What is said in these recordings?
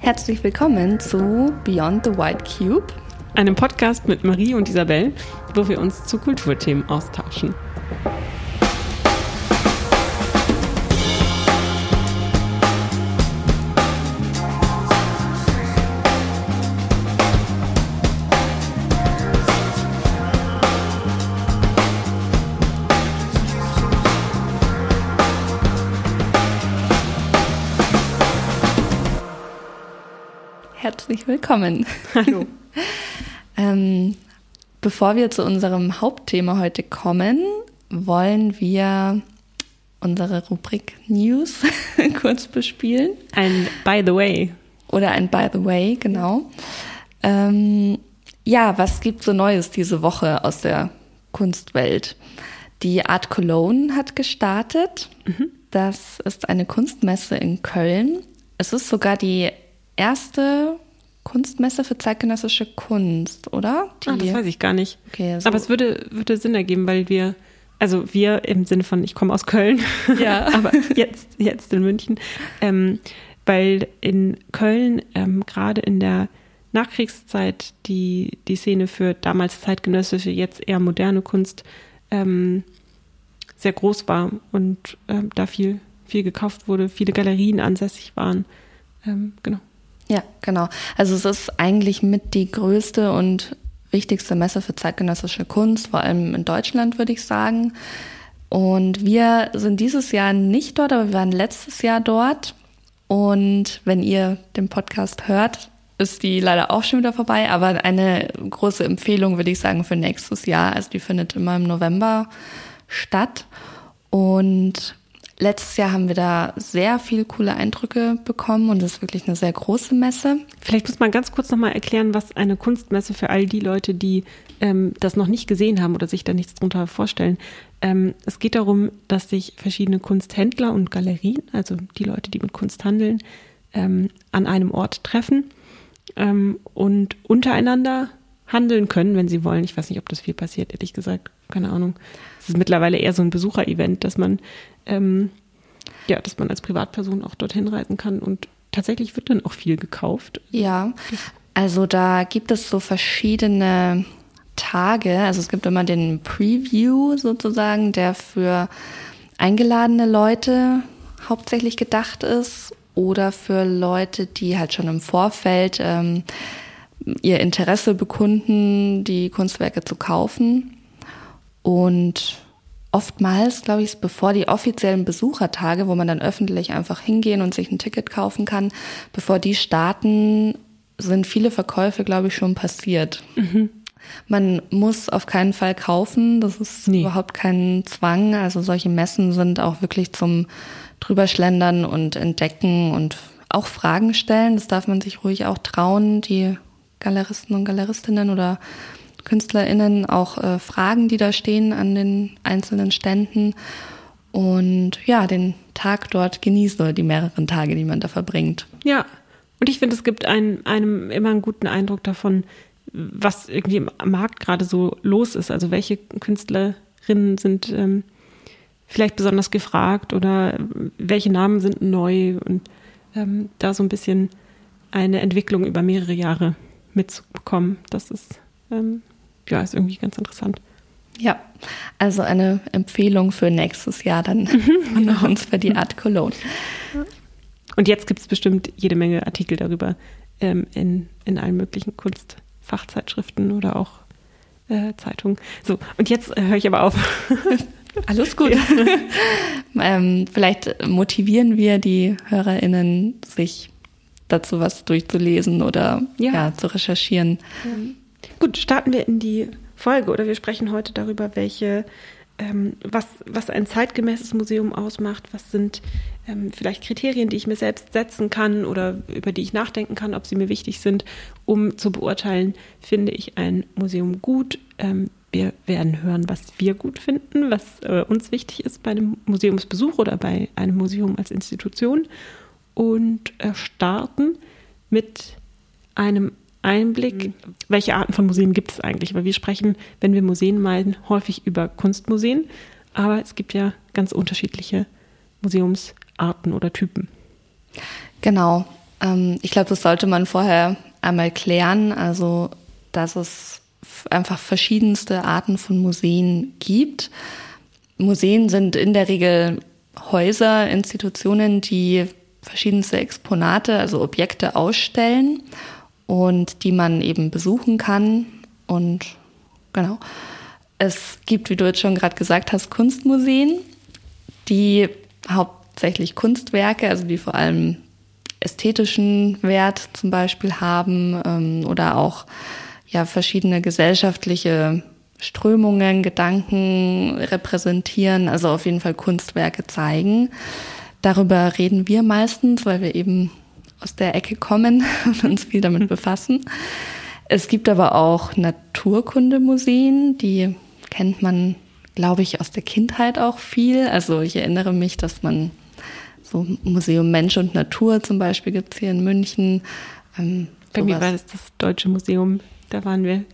Herzlich willkommen zu Beyond the White Cube, einem Podcast mit Marie und Isabel, wo wir uns zu Kulturthemen austauschen. Willkommen. Hallo. ähm, bevor wir zu unserem Hauptthema heute kommen, wollen wir unsere Rubrik News kurz bespielen. Ein By the Way. Oder ein By the Way, genau. Ähm, ja, was gibt so Neues diese Woche aus der Kunstwelt? Die Art Cologne hat gestartet. Mhm. Das ist eine Kunstmesse in Köln. Es ist sogar die erste Kunstmesse für zeitgenössische Kunst, oder? Die, ah, das weiß ich gar nicht. Okay, so. Aber es würde, würde Sinn ergeben, weil wir, also wir im Sinne von, ich komme aus Köln, ja. aber jetzt, jetzt in München, ähm, weil in Köln ähm, gerade in der Nachkriegszeit die, die Szene für damals zeitgenössische, jetzt eher moderne Kunst ähm, sehr groß war und ähm, da viel, viel gekauft wurde, viele Galerien ansässig waren. Ähm, genau. Ja, genau. Also es ist eigentlich mit die größte und wichtigste Messe für zeitgenössische Kunst, vor allem in Deutschland, würde ich sagen. Und wir sind dieses Jahr nicht dort, aber wir waren letztes Jahr dort. Und wenn ihr den Podcast hört, ist die leider auch schon wieder vorbei. Aber eine große Empfehlung würde ich sagen für nächstes Jahr. Also die findet immer im November statt. Und Letztes Jahr haben wir da sehr viele coole Eindrücke bekommen und es ist wirklich eine sehr große Messe. Vielleicht muss man ganz kurz nochmal erklären, was eine Kunstmesse für all die Leute, die ähm, das noch nicht gesehen haben oder sich da nichts drunter vorstellen. Ähm, es geht darum, dass sich verschiedene Kunsthändler und Galerien, also die Leute, die mit Kunst handeln, ähm, an einem Ort treffen ähm, und untereinander handeln können, wenn sie wollen. Ich weiß nicht, ob das viel passiert, ehrlich gesagt. Keine Ahnung. Es ist mittlerweile eher so ein Besucherevent, dass man ähm, ja, dass man als Privatperson auch dorthin reisen kann und tatsächlich wird dann auch viel gekauft. Ja, also da gibt es so verschiedene Tage. Also es gibt immer den Preview sozusagen, der für eingeladene Leute hauptsächlich gedacht ist oder für Leute, die halt schon im Vorfeld ähm, ihr Interesse bekunden, die Kunstwerke zu kaufen. Und oftmals, glaube ich, bevor die offiziellen Besuchertage, wo man dann öffentlich einfach hingehen und sich ein Ticket kaufen kann, bevor die starten, sind viele Verkäufe, glaube ich, schon passiert. Mhm. Man muss auf keinen Fall kaufen, das ist nee. überhaupt kein Zwang. Also solche Messen sind auch wirklich zum drüberschlendern und entdecken und auch Fragen stellen. Das darf man sich ruhig auch trauen, die Galeristen und Galeristinnen oder KünstlerInnen auch äh, Fragen, die da stehen an den einzelnen Ständen und ja, den Tag dort genießen oder die mehreren Tage, die man da verbringt. Ja, und ich finde, es gibt einem, einem immer einen guten Eindruck davon, was irgendwie im Markt gerade so los ist. Also welche Künstlerinnen sind ähm, vielleicht besonders gefragt oder welche Namen sind neu und ähm, da so ein bisschen eine Entwicklung über mehrere Jahre mitzubekommen. Das ist ähm, ja, ist irgendwie ganz interessant. Ja, also eine Empfehlung für nächstes Jahr dann genau. uns für die Art Cologne. Und jetzt gibt es bestimmt jede Menge Artikel darüber ähm, in, in allen möglichen Kunstfachzeitschriften oder auch äh, Zeitungen. So, und jetzt äh, höre ich aber auf. Alles gut. Ja. ähm, vielleicht motivieren wir die HörerInnen, sich dazu was durchzulesen oder ja. ja zu recherchieren. Mhm. Gut, starten wir in die Folge oder wir sprechen heute darüber, welche, ähm, was, was ein zeitgemäßes Museum ausmacht, was sind ähm, vielleicht Kriterien, die ich mir selbst setzen kann oder über die ich nachdenken kann, ob sie mir wichtig sind, um zu beurteilen, finde ich ein Museum gut. Ähm, wir werden hören, was wir gut finden, was äh, uns wichtig ist bei einem Museumsbesuch oder bei einem Museum als Institution und äh, starten mit einem Einblick, mhm. welche Arten von Museen gibt es eigentlich? Weil wir sprechen, wenn wir Museen meinen, häufig über Kunstmuseen, aber es gibt ja ganz unterschiedliche Museumsarten oder Typen. Genau. Ähm, ich glaube, das sollte man vorher einmal klären, also dass es einfach verschiedenste Arten von Museen gibt. Museen sind in der Regel Häuser, Institutionen, die verschiedenste Exponate, also Objekte ausstellen und die man eben besuchen kann. Und genau. Es gibt, wie du jetzt schon gerade gesagt hast, Kunstmuseen, die hauptsächlich Kunstwerke, also die vor allem ästhetischen Wert zum Beispiel haben ähm, oder auch ja verschiedene gesellschaftliche Strömungen, Gedanken repräsentieren, also auf jeden Fall Kunstwerke zeigen. Darüber reden wir meistens, weil wir eben aus der Ecke kommen und uns viel damit befassen. Es gibt aber auch Naturkundemuseen, die kennt man, glaube ich, aus der Kindheit auch viel. Also ich erinnere mich, dass man so Museum Mensch und Natur zum Beispiel gibt es hier in München. Ähm, Bei mir war das das Deutsche Museum, da waren wir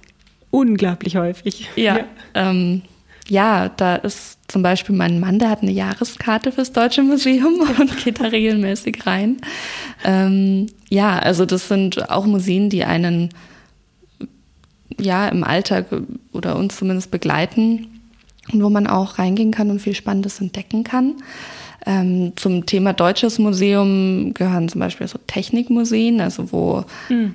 unglaublich häufig. Ja, ja. Ähm, ja, da ist zum Beispiel mein Mann, der hat eine Jahreskarte fürs Deutsche Museum und geht da regelmäßig rein. Ähm, ja, also das sind auch Museen, die einen ja im Alltag oder uns zumindest begleiten und wo man auch reingehen kann und viel Spannendes entdecken kann. Ähm, zum Thema Deutsches Museum gehören zum Beispiel so Technikmuseen, also wo mhm.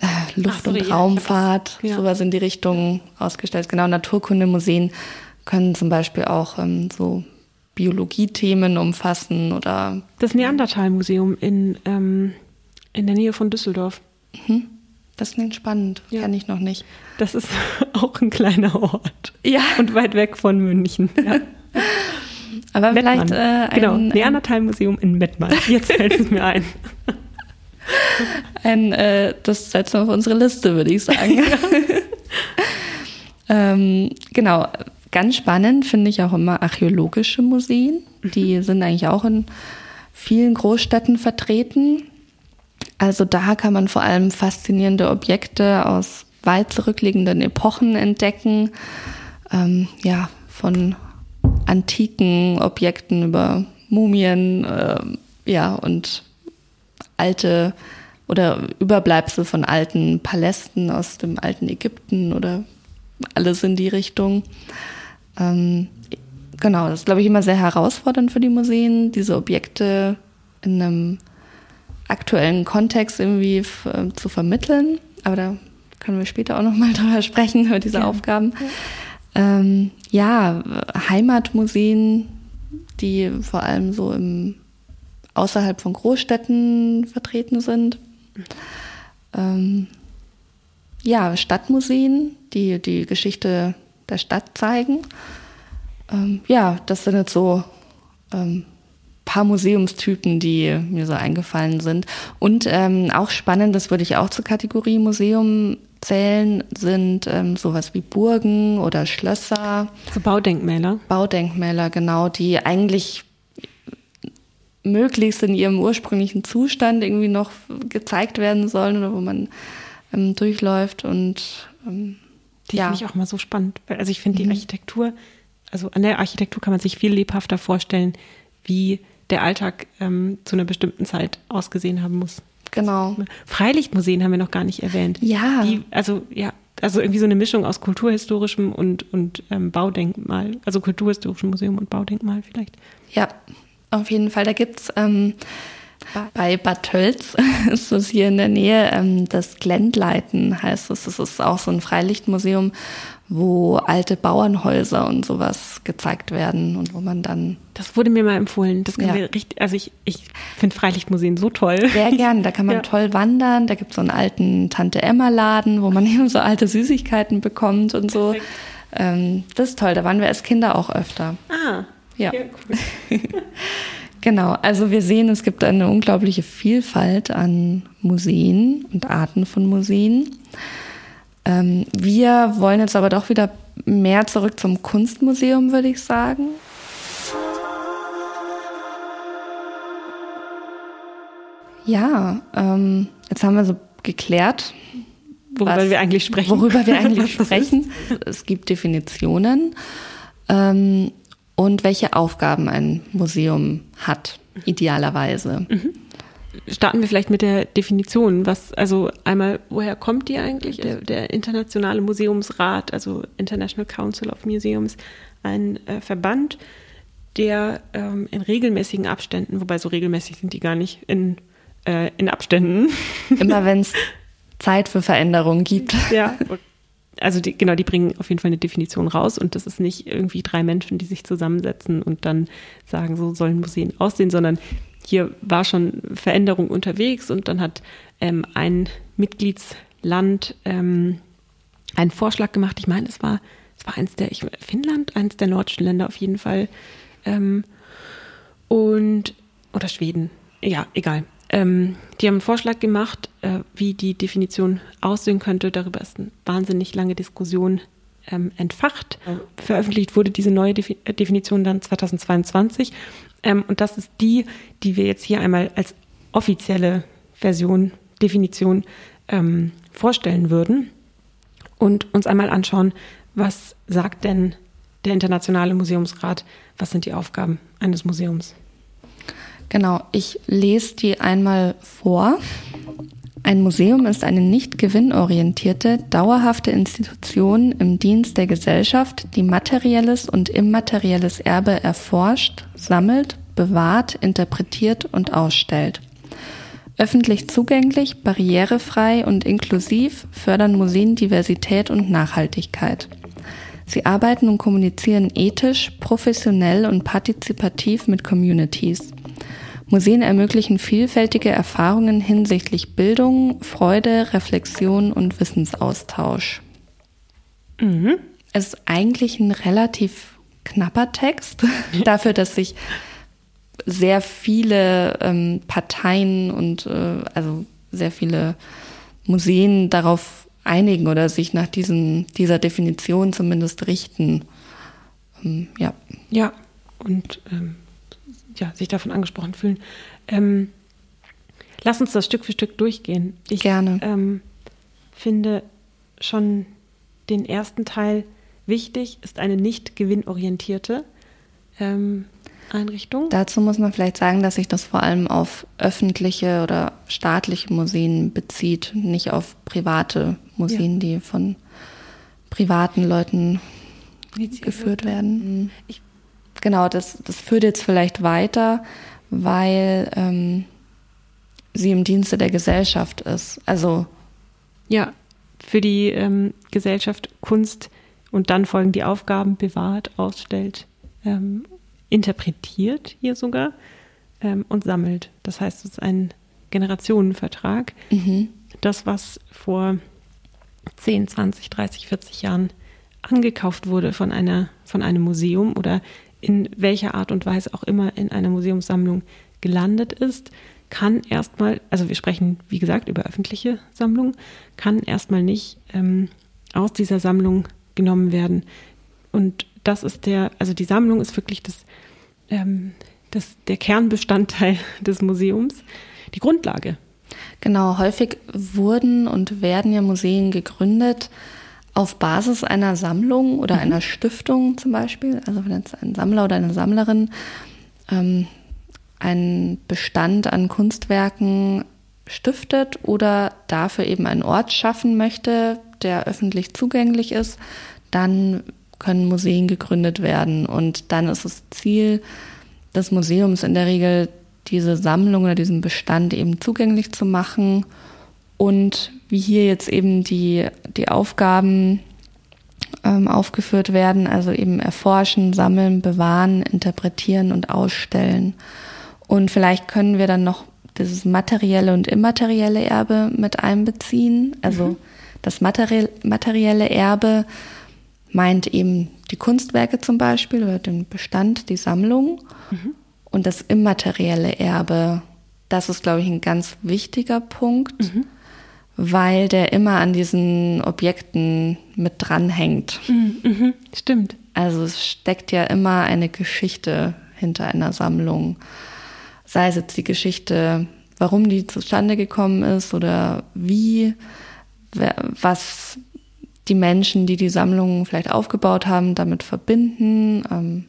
äh, Luft- sorry, und Raumfahrt, ja. sowas in die Richtung ausgestellt. Genau, Naturkundemuseen können zum Beispiel auch ähm, so Biologiethemen umfassen oder. Das Neandertal-Museum in, ähm, in der Nähe von Düsseldorf. Mhm. Das klingt spannend, ja. kenne ich noch nicht. Das ist auch ein kleiner Ort. Ja. Und weit weg von München. Ja. Aber Mettmann. vielleicht äh, ein, genau Neandertal-Museum in Mettmann. Jetzt fällt es mir ein. Ein, äh, das setzen wir auf unsere Liste, würde ich sagen. ähm, genau, ganz spannend finde ich auch immer archäologische Museen. Die mhm. sind eigentlich auch in vielen Großstädten vertreten. Also da kann man vor allem faszinierende Objekte aus weit zurückliegenden Epochen entdecken. Ähm, ja, von antiken Objekten über Mumien, äh, ja, und alte oder Überbleibsel von alten Palästen aus dem alten Ägypten oder alles in die Richtung. Ähm, genau, das ist, glaube ich, immer sehr herausfordernd für die Museen, diese Objekte in einem aktuellen Kontext irgendwie äh, zu vermitteln. Aber da können wir später auch nochmal drüber sprechen, über diese ja. Aufgaben. Ja. Ähm, ja, Heimatmuseen, die vor allem so im außerhalb von Großstädten vertreten sind. Ähm, ja, Stadtmuseen, die die Geschichte der Stadt zeigen. Ähm, ja, das sind jetzt so ähm, paar Museumstypen, die mir so eingefallen sind. Und ähm, auch spannend, das würde ich auch zur Kategorie Museum zählen, sind ähm, sowas wie Burgen oder Schlösser. So Baudenkmäler. Baudenkmäler, genau, die eigentlich möglichst in ihrem ursprünglichen Zustand irgendwie noch gezeigt werden sollen oder wo man ähm, durchläuft und ähm, die ja. finde ich auch mal so spannend. Also ich finde die mhm. Architektur, also an der Architektur kann man sich viel lebhafter vorstellen, wie der Alltag ähm, zu einer bestimmten Zeit ausgesehen haben muss. Genau. Freilichtmuseen haben wir noch gar nicht erwähnt. Ja. Die, also ja, also irgendwie so eine Mischung aus kulturhistorischem und, und ähm, Baudenkmal, also kulturhistorischem Museum und Baudenkmal vielleicht. Ja, auf jeden Fall. Da gibt's ähm, bei Bad Tölz, ist das hier in der Nähe, ähm, das Glendleiten heißt es. Das ist auch so ein Freilichtmuseum, wo alte Bauernhäuser und sowas gezeigt werden und wo man dann. Das wurde mir mal empfohlen. Das können ja. richtig, also ich, ich finde Freilichtmuseen so toll. Sehr gern. Da kann man ja. toll wandern. Da gibt es so einen alten Tante Emma Laden, wo man eben so alte Süßigkeiten bekommt und so. Ähm, das ist toll. Da waren wir als Kinder auch öfter. Ah. Ja. ja cool. genau. Also wir sehen, es gibt eine unglaubliche Vielfalt an Museen und Arten von Museen. Ähm, wir wollen jetzt aber doch wieder mehr zurück zum Kunstmuseum, würde ich sagen. Ja, ähm, jetzt haben wir so geklärt, worüber was, wir eigentlich sprechen. Worüber wir eigentlich sprechen. Es gibt Definitionen ähm, und welche Aufgaben ein Museum hat, idealerweise. Mhm. Starten wir vielleicht mit der Definition. Was, also einmal, woher kommt die eigentlich? Der, der Internationale Museumsrat, also International Council of Museums, ein äh, Verband, der ähm, in regelmäßigen Abständen, wobei so regelmäßig sind die gar nicht, in, äh, in Abständen. Immer wenn es Zeit für Veränderungen gibt. Ja, also die, genau, die bringen auf jeden Fall eine Definition raus und das ist nicht irgendwie drei Menschen, die sich zusammensetzen und dann sagen, so sollen Museen aussehen, sondern hier war schon Veränderung unterwegs und dann hat ähm, ein Mitgliedsland ähm, einen Vorschlag gemacht. Ich meine, es war, es war eins der, ich, Finnland, eins der nordischen Länder auf jeden Fall. Ähm, und, oder Schweden, ja, egal. Ähm, die haben einen Vorschlag gemacht, äh, wie die Definition aussehen könnte. Darüber ist eine wahnsinnig lange Diskussion ähm, entfacht. Veröffentlicht wurde diese neue Defi Definition dann 2022. Ähm, und das ist die, die wir jetzt hier einmal als offizielle Version, Definition ähm, vorstellen würden und uns einmal anschauen, was sagt denn der Internationale Museumsrat, was sind die Aufgaben eines Museums? Genau, ich lese die einmal vor. Ein Museum ist eine nicht gewinnorientierte, dauerhafte Institution im Dienst der Gesellschaft, die materielles und immaterielles Erbe erforscht, sammelt, bewahrt, interpretiert und ausstellt. Öffentlich zugänglich, barrierefrei und inklusiv fördern Museen Diversität und Nachhaltigkeit. Sie arbeiten und kommunizieren ethisch, professionell und partizipativ mit Communities. Museen ermöglichen vielfältige Erfahrungen hinsichtlich Bildung, Freude, Reflexion und Wissensaustausch. Mhm. Es ist eigentlich ein relativ knapper Text dafür, dass sich sehr viele ähm, Parteien und äh, also sehr viele Museen darauf einigen oder sich nach diesen, dieser Definition zumindest richten. Ähm, ja. Ja, und ähm, ja, sich davon angesprochen fühlen. Ähm, lass uns das Stück für Stück durchgehen. Ich Gerne. Ähm, finde schon den ersten Teil wichtig, ist eine nicht gewinnorientierte ähm, Einrichtung. Dazu muss man vielleicht sagen, dass sich das vor allem auf öffentliche oder staatliche Museen bezieht, nicht auf private Museen, ja. die von privaten Leuten geführt werden. Ich genau, das, das führt jetzt vielleicht weiter, weil ähm, sie im Dienste der Gesellschaft ist. Also ja, für die ähm, Gesellschaft Kunst und dann folgen die Aufgaben bewahrt, ausstellt, ähm, interpretiert hier sogar ähm, und sammelt. Das heißt, es ist ein Generationenvertrag. Mhm. Das, was vor 10, 20, 30, 40 Jahren angekauft wurde von einer, von einem Museum oder in welcher Art und Weise auch immer in einer Museumssammlung gelandet ist, kann erstmal, also wir sprechen wie gesagt über öffentliche Sammlungen, kann erstmal nicht ähm, aus dieser Sammlung genommen werden. Und das ist der, also die Sammlung ist wirklich das, ähm, das, der Kernbestandteil des Museums, die Grundlage. Genau, häufig wurden und werden ja Museen gegründet, auf Basis einer Sammlung oder mhm. einer Stiftung zum Beispiel, also wenn jetzt ein Sammler oder eine Sammlerin ähm, einen Bestand an Kunstwerken stiftet oder dafür eben einen Ort schaffen möchte, der öffentlich zugänglich ist, dann können Museen gegründet werden. Und dann ist das Ziel des Museums in der Regel, diese Sammlung oder diesen Bestand eben zugänglich zu machen und wie hier jetzt eben die, die Aufgaben ähm, aufgeführt werden, also eben erforschen, sammeln, bewahren, interpretieren und ausstellen. Und vielleicht können wir dann noch dieses materielle und immaterielle Erbe mit einbeziehen. Also mhm. das materielle Erbe meint eben die Kunstwerke zum Beispiel oder den Bestand, die Sammlung. Mhm. Und das immaterielle Erbe, das ist, glaube ich, ein ganz wichtiger Punkt. Mhm weil der immer an diesen Objekten mit dranhängt. Mhm, mhm, stimmt. Also es steckt ja immer eine Geschichte hinter einer Sammlung. Sei es jetzt die Geschichte, warum die zustande gekommen ist oder wie, was die Menschen, die die Sammlung vielleicht aufgebaut haben, damit verbinden. Ähm,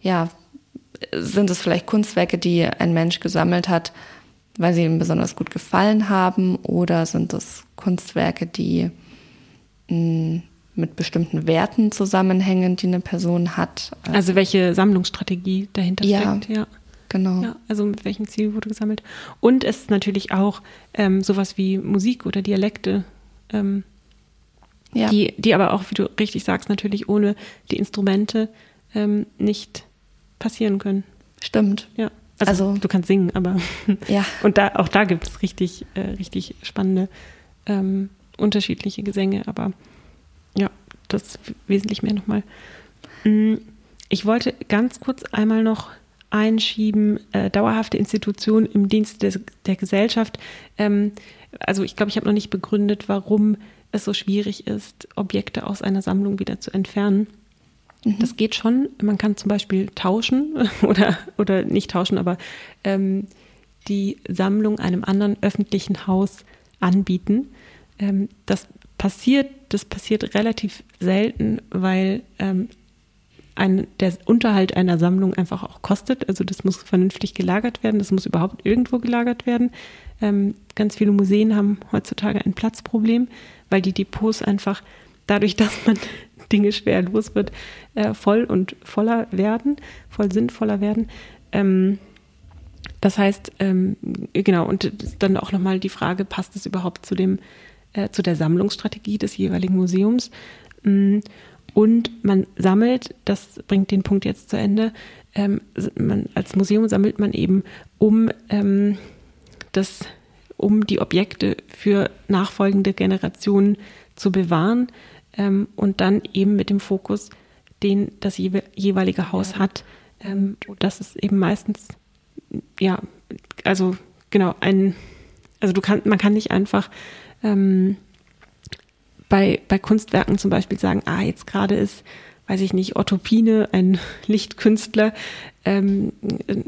ja, sind es vielleicht Kunstwerke, die ein Mensch gesammelt hat, weil sie ihm besonders gut gefallen haben oder sind es Kunstwerke, die mh, mm, mit bestimmten Werten zusammenhängen, die eine Person hat. Also welche Sammlungsstrategie dahinter ja, steckt, ja. Genau. Ja, also mit welchem Ziel wurde gesammelt. Und es ist natürlich auch ähm, sowas wie Musik oder Dialekte, ähm, ja. die, die aber auch, wie du richtig sagst, natürlich ohne die Instrumente ähm, nicht passieren können. Stimmt. Ja. Also, also, du kannst singen, aber ja. und da auch da gibt es richtig, äh, richtig spannende ähm, unterschiedliche Gesänge, aber ja, das wesentlich mehr nochmal. Mm, ich wollte ganz kurz einmal noch einschieben, äh, dauerhafte Institutionen im Dienst des, der Gesellschaft. Ähm, also ich glaube, ich habe noch nicht begründet, warum es so schwierig ist, Objekte aus einer Sammlung wieder zu entfernen. Mhm. Das geht schon. Man kann zum Beispiel tauschen oder, oder nicht tauschen, aber ähm, die Sammlung einem anderen öffentlichen Haus anbieten. Ähm, das passiert, das passiert relativ selten, weil ähm, ein, der Unterhalt einer Sammlung einfach auch kostet. Also das muss vernünftig gelagert werden, das muss überhaupt irgendwo gelagert werden. Ähm, ganz viele Museen haben heutzutage ein Platzproblem, weil die Depots einfach dadurch, dass man Dinge schwer los wird, äh, voll und voller werden, voll sinnvoller werden. Ähm, das heißt, ähm, genau, und dann auch nochmal die Frage, passt es überhaupt zu dem, äh, zu der Sammlungsstrategie des jeweiligen Museums? Mm, und man sammelt, das bringt den Punkt jetzt zu Ende, ähm, man, als Museum sammelt man eben, um ähm, das, um die Objekte für nachfolgende Generationen zu bewahren ähm, und dann eben mit dem Fokus, den das jeweilige Haus hat. Ähm, das ist eben meistens, ja, also genau, ein, also du kannst, man kann nicht einfach ähm, bei, bei Kunstwerken zum Beispiel sagen, ah, jetzt gerade ist, weiß ich nicht, Otto Pine, ein Lichtkünstler, ähm,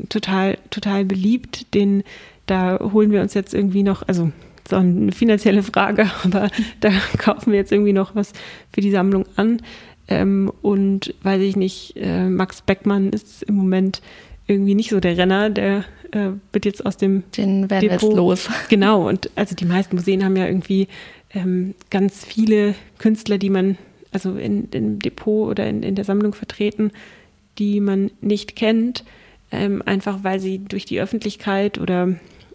total, total beliebt, den, da holen wir uns jetzt irgendwie noch, also so eine finanzielle Frage, aber da kaufen wir jetzt irgendwie noch was für die Sammlung an. Ähm, und weiß ich nicht, äh, Max Beckmann ist im Moment irgendwie nicht so der Renner, der äh, wird jetzt aus dem Den werden Depot. jetzt los. Genau, und also die meisten Museen haben ja irgendwie ähm, ganz viele Künstler, die man also in, im Depot oder in, in der Sammlung vertreten, die man nicht kennt, ähm, einfach weil sie durch die Öffentlichkeit oder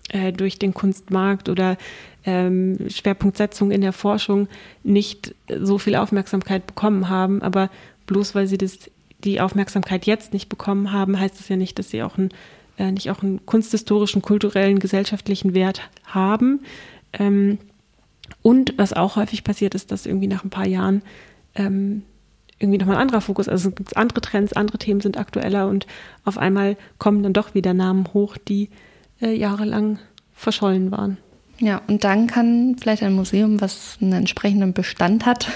äh, durch den Kunstmarkt oder ähm, Schwerpunktsetzung in der Forschung nicht so viel Aufmerksamkeit bekommen haben. Aber bloß weil sie das, die Aufmerksamkeit jetzt nicht bekommen haben, heißt das ja nicht, dass sie auch einen, äh, nicht auch einen kunsthistorischen, kulturellen, gesellschaftlichen Wert haben. Ähm, und was auch häufig passiert ist, dass irgendwie nach ein paar Jahren ähm, irgendwie nochmal ein anderer Fokus, also es gibt andere Trends, andere Themen sind aktueller und auf einmal kommen dann doch wieder Namen hoch, die äh, jahrelang verschollen waren. Ja, und dann kann vielleicht ein Museum, was einen entsprechenden Bestand hat,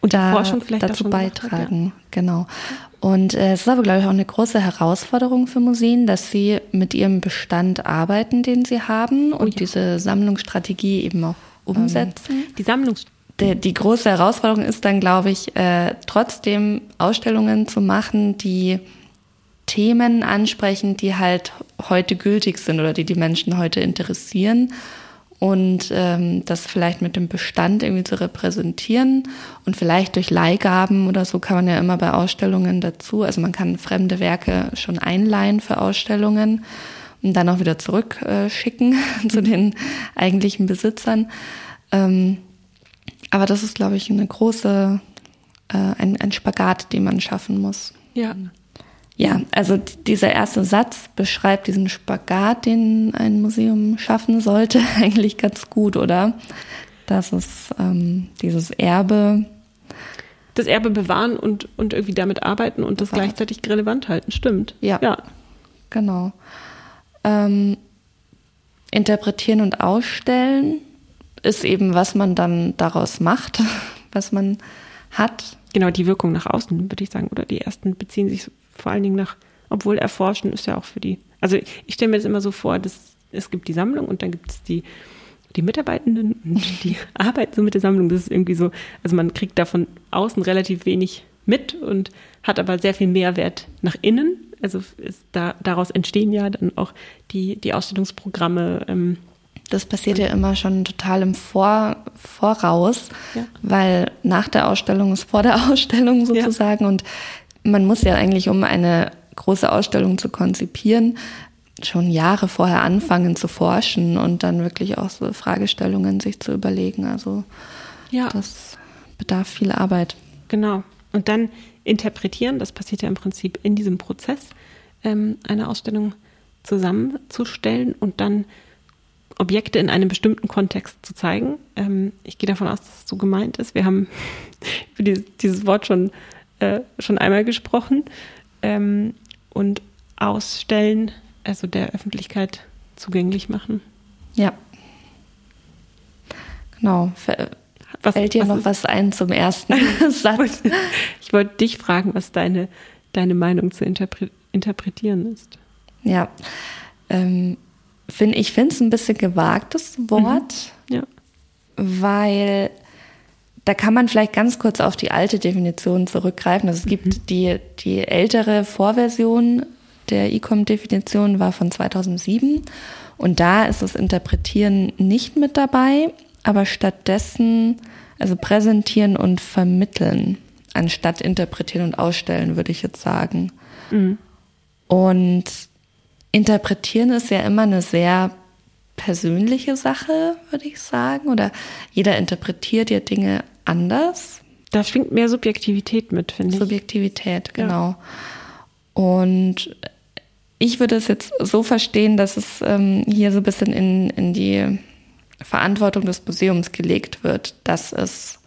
und da Forschung vielleicht dazu beitragen. Hat, ja. Genau. Und äh, es ist aber, glaube ich, auch eine große Herausforderung für Museen, dass sie mit ihrem Bestand arbeiten, den sie haben, oh, und ja. diese Sammlungsstrategie eben auch umsetzen. Die Sammlungs die, die große Herausforderung ist dann, glaube ich, äh, trotzdem Ausstellungen zu machen, die Themen ansprechen, die halt heute gültig sind oder die die Menschen heute interessieren und ähm, das vielleicht mit dem Bestand irgendwie zu repräsentieren und vielleicht durch Leihgaben oder so kann man ja immer bei Ausstellungen dazu, also man kann fremde Werke schon einleihen für Ausstellungen und dann auch wieder zurückschicken äh, zu den eigentlichen Besitzern. Ähm, aber das ist, glaube ich, eine große, äh, ein, ein Spagat, den man schaffen muss. Ja. Ja, also dieser erste Satz beschreibt diesen Spagat, den ein Museum schaffen sollte, eigentlich ganz gut, oder? Dass es ähm, dieses Erbe. Das Erbe bewahren und, und irgendwie damit arbeiten und das gleichzeitig relevant halten, stimmt. Ja. Ja. Genau. Ähm, interpretieren und ausstellen ist eben, was man dann daraus macht, was man hat. Genau, die Wirkung nach außen, würde ich sagen. Oder die ersten beziehen sich vor allen Dingen nach, obwohl erforschen ist ja auch für die. Also ich stelle mir das immer so vor, dass es gibt die Sammlung und dann gibt es die, die Mitarbeitenden und die arbeiten so mit der Sammlung. Das ist irgendwie so, also man kriegt da von außen relativ wenig mit und hat aber sehr viel Mehrwert nach innen. also da, daraus entstehen ja dann auch die, die Ausstellungsprogramme. Ähm, das passiert ja immer schon total im Vor Voraus, ja. weil nach der Ausstellung ist vor der Ausstellung sozusagen. Ja. Und man muss ja eigentlich, um eine große Ausstellung zu konzipieren, schon Jahre vorher anfangen zu forschen und dann wirklich auch so Fragestellungen sich zu überlegen. Also ja. das bedarf viel Arbeit. Genau. Und dann interpretieren, das passiert ja im Prinzip in diesem Prozess, ähm, eine Ausstellung zusammenzustellen und dann Objekte in einem bestimmten Kontext zu zeigen. Ähm, ich gehe davon aus, dass es so gemeint ist. Wir haben dieses Wort schon, äh, schon einmal gesprochen. Ähm, und ausstellen, also der Öffentlichkeit zugänglich machen. Ja. Genau. Was, Fällt dir was noch ist? was ein zum ersten Satz? Ich wollte dich fragen, was deine, deine Meinung zu interpre interpretieren ist. Ja. Ähm, find, ich finde es ein bisschen gewagtes Wort, mhm. ja. weil da kann man vielleicht ganz kurz auf die alte Definition zurückgreifen. Also es gibt mhm. die, die ältere Vorversion der ICOM-Definition war von 2007 und da ist das Interpretieren nicht mit dabei, aber stattdessen also präsentieren und vermitteln, anstatt interpretieren und ausstellen, würde ich jetzt sagen. Mhm. Und interpretieren ist ja immer eine sehr persönliche Sache, würde ich sagen. Oder jeder interpretiert ja Dinge anders. Da schwingt mehr Subjektivität mit, finde ich. Subjektivität, genau. Ja. Und ich würde es jetzt so verstehen, dass es ähm, hier so ein bisschen in, in die Verantwortung des Museums gelegt wird, dass es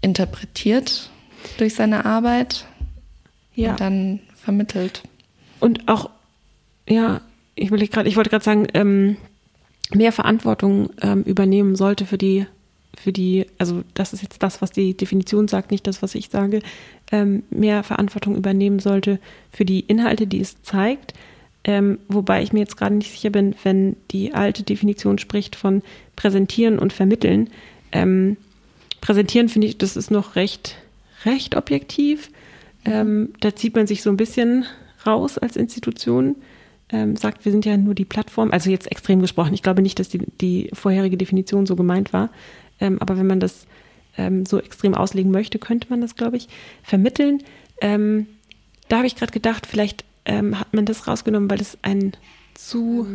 interpretiert durch seine Arbeit ja. und dann vermittelt. Und auch, ja, ich, will grad, ich wollte gerade sagen, ähm, mehr Verantwortung ähm, übernehmen sollte für die, für die, also das ist jetzt das, was die Definition sagt, nicht das, was ich sage, ähm, mehr Verantwortung übernehmen sollte für die Inhalte, die es zeigt. Ähm, wobei ich mir jetzt gerade nicht sicher bin, wenn die alte Definition spricht von präsentieren und vermitteln. Ähm, präsentieren finde ich, das ist noch recht, recht objektiv. Ähm, da zieht man sich so ein bisschen raus als Institution, ähm, sagt, wir sind ja nur die Plattform, also jetzt extrem gesprochen. Ich glaube nicht, dass die, die vorherige Definition so gemeint war. Ähm, aber wenn man das ähm, so extrem auslegen möchte, könnte man das, glaube ich, vermitteln. Ähm, da habe ich gerade gedacht, vielleicht ähm, hat man das rausgenommen, weil es ein zu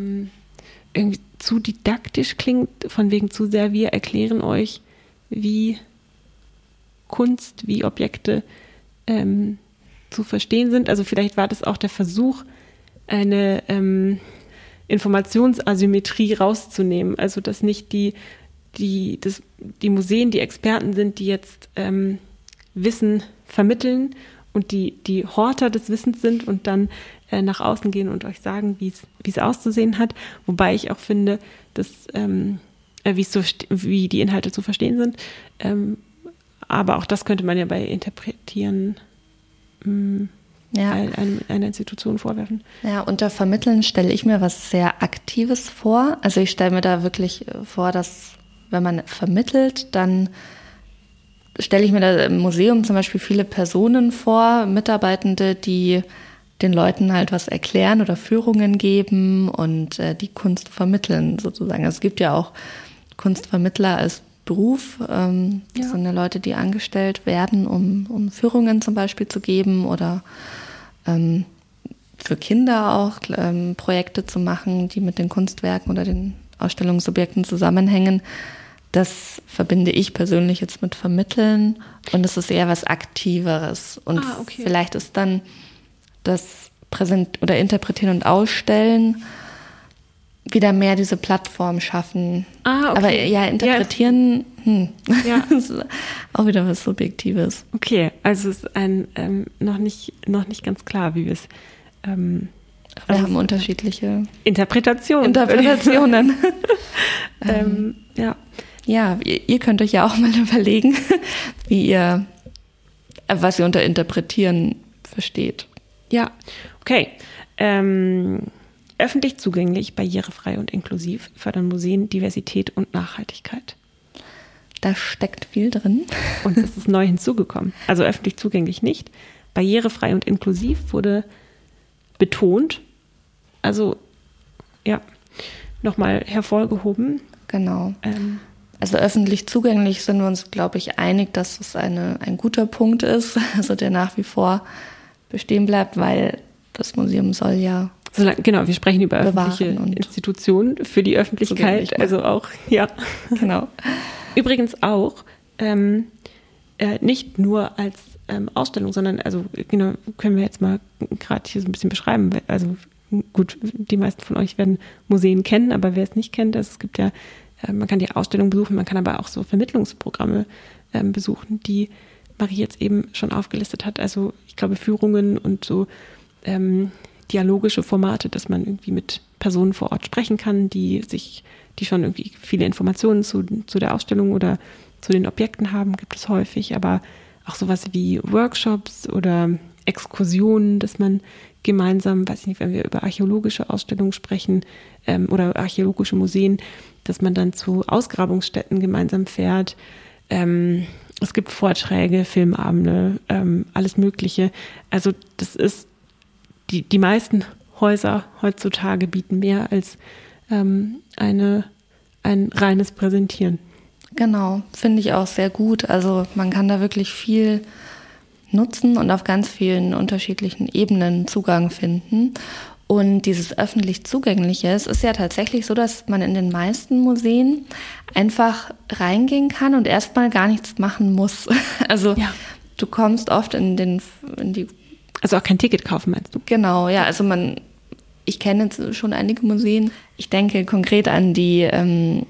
irgendwie zu didaktisch klingt, von wegen zu sehr, wir erklären euch, wie Kunst, wie Objekte ähm, zu verstehen sind. Also vielleicht war das auch der Versuch, eine ähm, Informationsasymmetrie rauszunehmen. Also dass nicht die die, das, die Museen die Experten sind, die jetzt ähm, Wissen vermitteln und die, die Horter des Wissens sind und dann äh, nach außen gehen und euch sagen, wie es auszusehen hat. Wobei ich auch finde, dass ähm, äh, so, wie die Inhalte zu verstehen sind. Ähm, aber auch das könnte man ja bei Interpretieren mh, mm, ja. Eine, eine Institution vorwerfen. Ja, unter Vermitteln stelle ich mir was sehr Aktives vor. Also ich stelle mir da wirklich äh, vor, dass wenn man vermittelt, dann stelle ich mir da im Museum zum Beispiel viele Personen vor, Mitarbeitende, die den Leuten halt was erklären oder Führungen geben und äh, die Kunst vermitteln sozusagen. Es gibt ja auch Kunstvermittler als Beruf. Ähm, ja. Das sind ja Leute, die angestellt werden, um, um Führungen zum Beispiel zu geben oder ähm, für Kinder auch ähm, Projekte zu machen, die mit den Kunstwerken oder den Ausstellungsobjekten zusammenhängen. Das verbinde ich persönlich jetzt mit Vermitteln und es ist eher was Aktiveres. Und ah, okay. vielleicht ist dann das Präsent oder Interpretieren und Ausstellen wieder mehr diese Plattform schaffen. Ah, okay. Aber ja, interpretieren, ja. Hm. ja. ist auch wieder was Subjektives. Okay, also es ist ein ähm, noch nicht noch nicht ganz klar, wie wir es ähm, wir also haben unterschiedliche Interpretationen. Interpretationen. ähm, ja. Ja, ihr könnt euch ja auch mal überlegen, wie ihr, was ihr unter Interpretieren versteht. Ja, okay. Ähm, öffentlich zugänglich, barrierefrei und inklusiv fördern Museen Diversität und Nachhaltigkeit. Da steckt viel drin. Und es ist neu hinzugekommen. Also öffentlich zugänglich nicht. Barrierefrei und inklusiv wurde betont. Also ja, nochmal hervorgehoben. Genau. Ähm. Also öffentlich zugänglich sind wir uns, glaube ich, einig, dass es eine, ein guter Punkt ist, also der nach wie vor bestehen bleibt, weil das Museum soll ja. Solange, genau, wir sprechen über öffentliche Institutionen für die Öffentlichkeit, also auch, ja. Genau. Übrigens auch ähm, äh, nicht nur als ähm, Ausstellung, sondern also genau können wir jetzt mal gerade hier so ein bisschen beschreiben. Also gut, die meisten von euch werden Museen kennen, aber wer es nicht kennt, also es gibt ja, äh, man kann die Ausstellung besuchen, man kann aber auch so Vermittlungsprogramme äh, besuchen, die Marie jetzt eben schon aufgelistet hat. Also ich glaube Führungen und so ähm, dialogische Formate, dass man irgendwie mit Personen vor Ort sprechen kann, die sich, die schon irgendwie viele Informationen zu, zu der Ausstellung oder zu den Objekten haben, gibt es häufig, aber auch sowas wie Workshops oder Exkursionen, dass man gemeinsam, weiß ich nicht, wenn wir über archäologische Ausstellungen sprechen ähm, oder archäologische Museen, dass man dann zu Ausgrabungsstätten gemeinsam fährt. Ähm, es gibt Vorträge, Filmabende, ähm, alles Mögliche. Also das ist, die, die meisten Häuser heutzutage bieten mehr als ähm, eine, ein reines Präsentieren. Genau, finde ich auch sehr gut. Also man kann da wirklich viel nutzen und auf ganz vielen unterschiedlichen Ebenen Zugang finden. Und dieses öffentlich zugängliche, es ist ja tatsächlich so, dass man in den meisten Museen einfach reingehen kann und erstmal gar nichts machen muss. Also ja. du kommst oft in den in die also auch kein Ticket kaufen meinst du? Genau, ja, also man ich kenne schon einige Museen. Ich denke konkret an die ähm,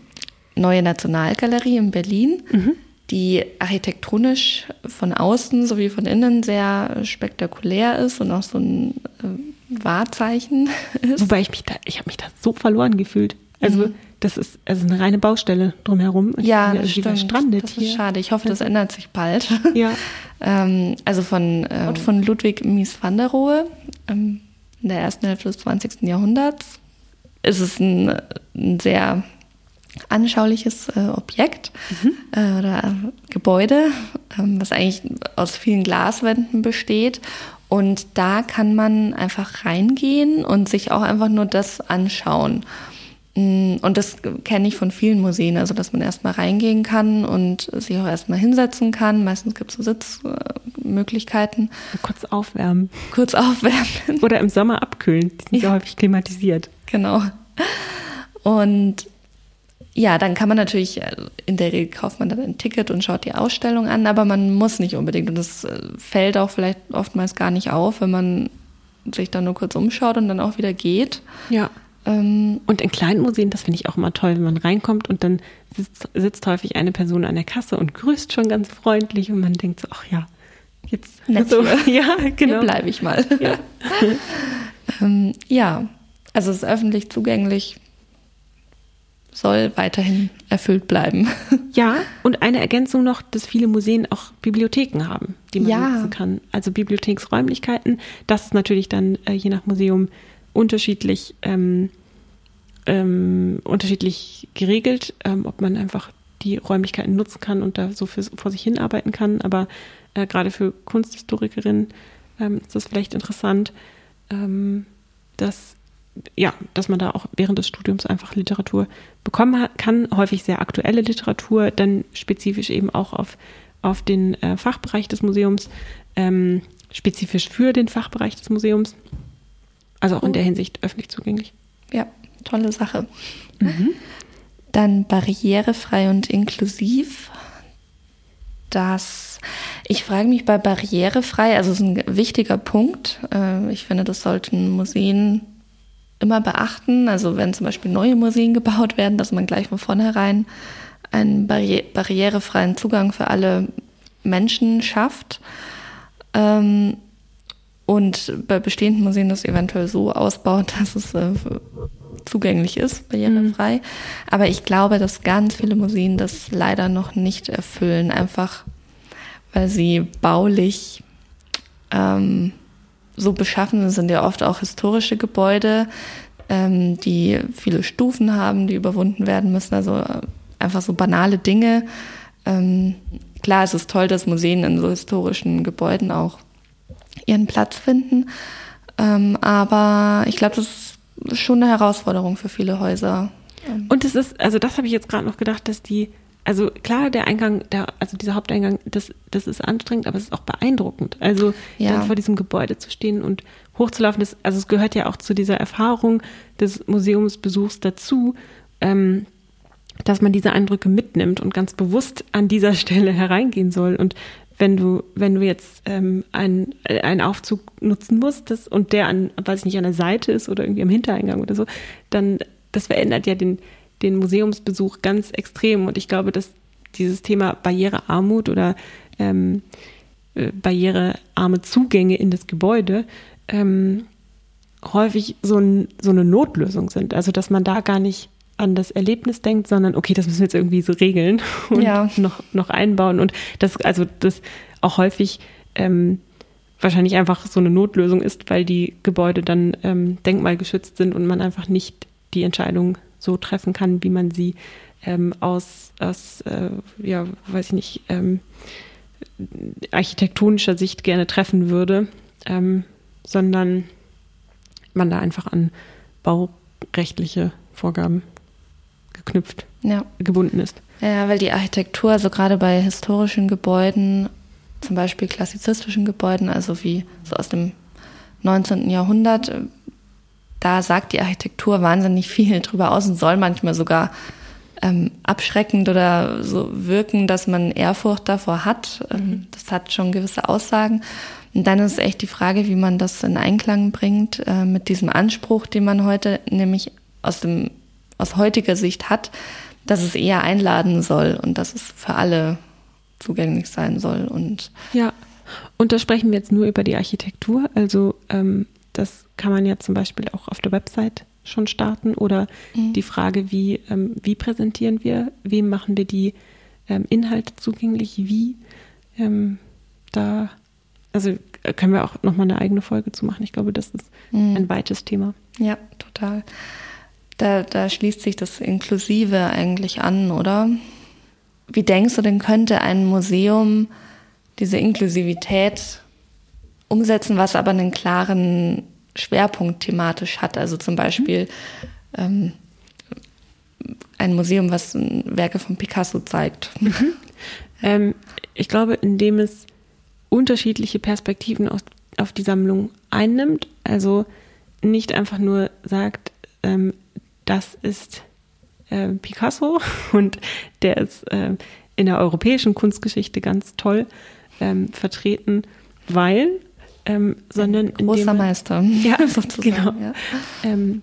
neue Nationalgalerie in Berlin, mhm. die architektonisch von außen sowie von innen sehr spektakulär ist und auch so ein äh, Wahrzeichen ist. Wobei ich mich da, ich habe mich da so verloren gefühlt. Also mhm. Das ist also eine reine Baustelle drumherum. Ich ja, das stimmt. Strandet das ist schade. Ich hoffe, das ändert sich bald. Ja. ähm, also von, ähm, von Ludwig Mies van der Rohe ähm, in der ersten Hälfte des 20. Jahrhunderts ist es ein, ein sehr anschauliches äh, Objekt mhm. äh, oder Gebäude, ähm, was eigentlich aus vielen Glaswänden besteht. Und da kann man einfach reingehen und sich auch einfach nur das anschauen. Mm, und das kenne ich von vielen Museen, also dass man erstmal reingehen kann und sich auch erstmal hinsetzen kann. Meistens gibt es so Sitzmöglichkeiten. Kurz aufwärmen. Kurz aufwärmen. Oder im Sommer abkühlen. Die sind ja häufig klimatisiert. Genau. Und ja, dann kann man natürlich, äh, in der Regel kauft man dann ein Ticket und schaut die Ausstellung an, aber man muss nicht unbedingt. Und das äh, fällt auch vielleicht oftmals gar nicht auf, wenn man sich dann nur kurz umschaut und dann auch wieder geht. Ja. Ähm, und in kleinen Museen, das finde ich auch immer toll, wenn man reinkommt und dann sitzt, sitzt, häufig eine Person an der Kasse und grüßt schon ganz freundlich und man denkt so, ach ja, jetzt so, ja, genau. Bleibe ich mal. Ja. ähm, ja, also es ist öffentlich zugänglich soll weiterhin erfüllt bleiben. Ja, und eine Ergänzung noch, dass viele Museen auch Bibliotheken haben, die man ja. nutzen kann. Also Bibliotheksräumlichkeiten. Das ist natürlich dann äh, je nach Museum unterschiedlich, ähm, ähm, unterschiedlich geregelt, ähm, ob man einfach die Räumlichkeiten nutzen kann und da so für, vor sich hin arbeiten kann. Aber äh, gerade für Kunsthistorikerinnen ähm, ist das vielleicht interessant, ähm, dass ja, dass man da auch während des Studiums einfach Literatur bekommen kann, häufig sehr aktuelle Literatur, dann spezifisch eben auch auf, auf den äh, Fachbereich des Museums, ähm, spezifisch für den Fachbereich des Museums. Also auch in der Hinsicht öffentlich zugänglich. Ja, tolle Sache. Mhm. Dann barrierefrei und inklusiv. Das, ich frage mich bei barrierefrei, also es ist ein wichtiger Punkt. Äh, ich finde, das sollten Museen immer beachten. Also wenn zum Beispiel neue Museen gebaut werden, dass man gleich von vornherein einen barri barrierefreien Zugang für alle Menschen schafft. Ähm, und bei bestehenden Museen das eventuell so ausbaut, dass es äh, zugänglich ist, barrierefrei. Mhm. Aber ich glaube, dass ganz viele Museen das leider noch nicht erfüllen, einfach weil sie baulich ähm, so beschaffen sind ja oft auch historische Gebäude, ähm, die viele Stufen haben, die überwunden werden müssen. Also äh, einfach so banale Dinge. Ähm, klar, es ist toll, dass Museen in so historischen Gebäuden auch ihren Platz finden. Ähm, aber ich glaube, das ist schon eine Herausforderung für viele Häuser. Und es ist, also das habe ich jetzt gerade noch gedacht, dass die, also klar, der Eingang, der, also dieser Haupteingang, das, das ist anstrengend, aber es ist auch beeindruckend. Also Ja. dann vor diesem Gebäude zu stehen und hochzulaufen, das, also es gehört ja auch zu dieser Erfahrung des Museumsbesuchs dazu, ähm, dass man diese Eindrücke mitnimmt und ganz bewusst an dieser Stelle hereingehen soll. Und wenn du, wenn du jetzt ähm, einen, einen Aufzug nutzen musst das, und der an, weiß ich nicht, an der Seite ist oder irgendwie am Hintereingang oder so, dann das verändert ja den, den Museumsbesuch ganz extrem. Und ich glaube, dass dieses Thema Barrierearmut oder ähm, äh, barrierearme Zugänge in das Gebäude ähm, häufig so, ein, so eine Notlösung sind. Also dass man da gar nicht an das Erlebnis denkt, sondern okay, das müssen wir jetzt irgendwie so regeln und Ja. noch, noch einbauen. Und das, also das auch häufig ähm, wahrscheinlich einfach so eine Notlösung ist, weil die Gebäude dann ähm, denkmalgeschützt sind und man einfach nicht die Entscheidung so treffen kann, wie man sie ähm, aus, aus äh, ja, weiß ich nicht, ähm, architektonischer Sicht gerne treffen würde, ähm, sondern man da einfach an baurechtliche Vorgaben geknüpft, Ja. gebunden ist. Ja, weil die Architektur, also gerade bei historischen Gebäuden, zum Beispiel klassizistischen Gebäuden, also wie so aus dem 19. Jahrhundert, äh, da sagt die Architektur wahnsinnig viel drüber aus und soll manchmal sogar ähm, abschreckend oder so wirken, dass man Ehrfurcht davor hat. Ähm, Das hat schon gewisse Aussagen. Und dann ist echt die Frage, wie man das in Einklang bringt äh, mit diesem Anspruch, den man heute nämlich aus dem aus heutiger Sicht hat, dass es eher einladen soll und dass es für alle zugänglich sein soll. Und Ja, und da sprechen wir jetzt nur über die Architektur. Also ähm, das kann man ja zum Beispiel auch auf der Website schon starten oder die Frage, wie, ähm, wie präsentieren wir, wem machen wir die ähm, Inhalte zugänglich, wie ähm, da, also äh, können wir auch nochmal eine eigene Folge zu machen. Ich glaube, das ist ein weites Thema. ja, total. Da, da schließt sich das Inklusive eigentlich an, oder? Wie denkst du denn, könnte ein Museum diese Inklusivität umsetzen, was aber einen klaren Schwerpunkt thematisch hat? Also zum Beispiel ähm, ein Museum, was Werke von Picasso zeigt. Ähm, ich glaube, indem es unterschiedliche Perspektiven auf, auf die Sammlung einnimmt, also nicht einfach nur sagt, ähm, das ist äh, Picasso und der ist ähm, in der europäischen Kunstgeschichte ganz toll ähm, vertreten, weil, ähm, sondern Großer indem, Meister. Ja, sozusagen. genau. Ja. ähm,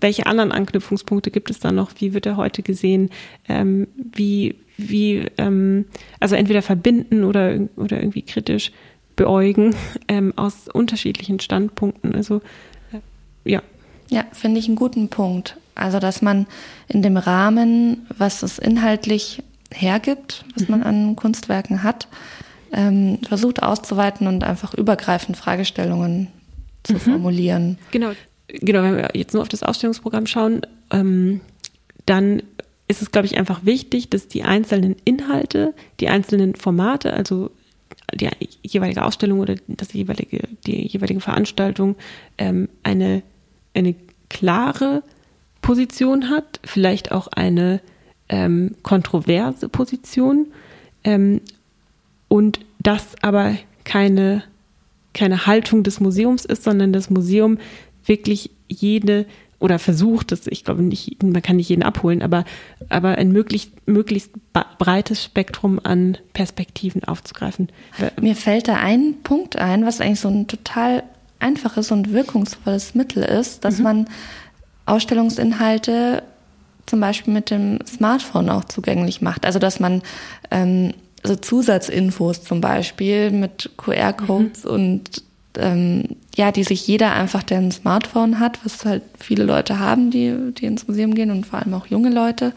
welche anderen Anknüpfungspunkte gibt es da noch? Wie wird er heute gesehen? Ähm, wie, wie, ähm, also entweder verbinden oder, oder irgendwie kritisch beäugen ähm, aus unterschiedlichen Standpunkten. Also äh, ja, Ja, finde ich einen guten Punkt. Also, dass man in dem Rahmen, was es inhaltlich hergibt, was man an Kunstwerken hat, ähm, versucht auszuweiten und einfach übergreifend Fragestellungen zu formulieren. Genau, genau, wenn wir jetzt nur auf das Ausstellungsprogramm schauen, ähm, dann ist es, glaube ich, einfach wichtig, dass die einzelnen Inhalte, die einzelnen Formate, also die jeweilige Ausstellung oder das jeweilige, die jeweilige Veranstaltung ähm, eine, eine klare Position hat, vielleicht auch eine ähm, kontroverse Position ähm, und das aber keine keine Haltung des Museums ist, sondern das Museum wirklich jede oder versucht es, ich glaube nicht, man kann nicht jeden abholen, aber, aber ein möglichst, möglichst breites Spektrum an Perspektiven aufzugreifen. Mir fällt da ein Punkt ein, was eigentlich so ein total einfaches und wirkungsvolles Mittel ist, dass man Ausstellungsinhalte zum Beispiel mit dem Smartphone auch zugänglich macht. Also dass man ähm, so Zusatzinfos zum Beispiel mit QR-Codes und ähm, ja, die sich jeder einfach, der ein Smartphone hat, was halt viele Leute haben, die, die ins Museum gehen und vor allem auch junge Leute,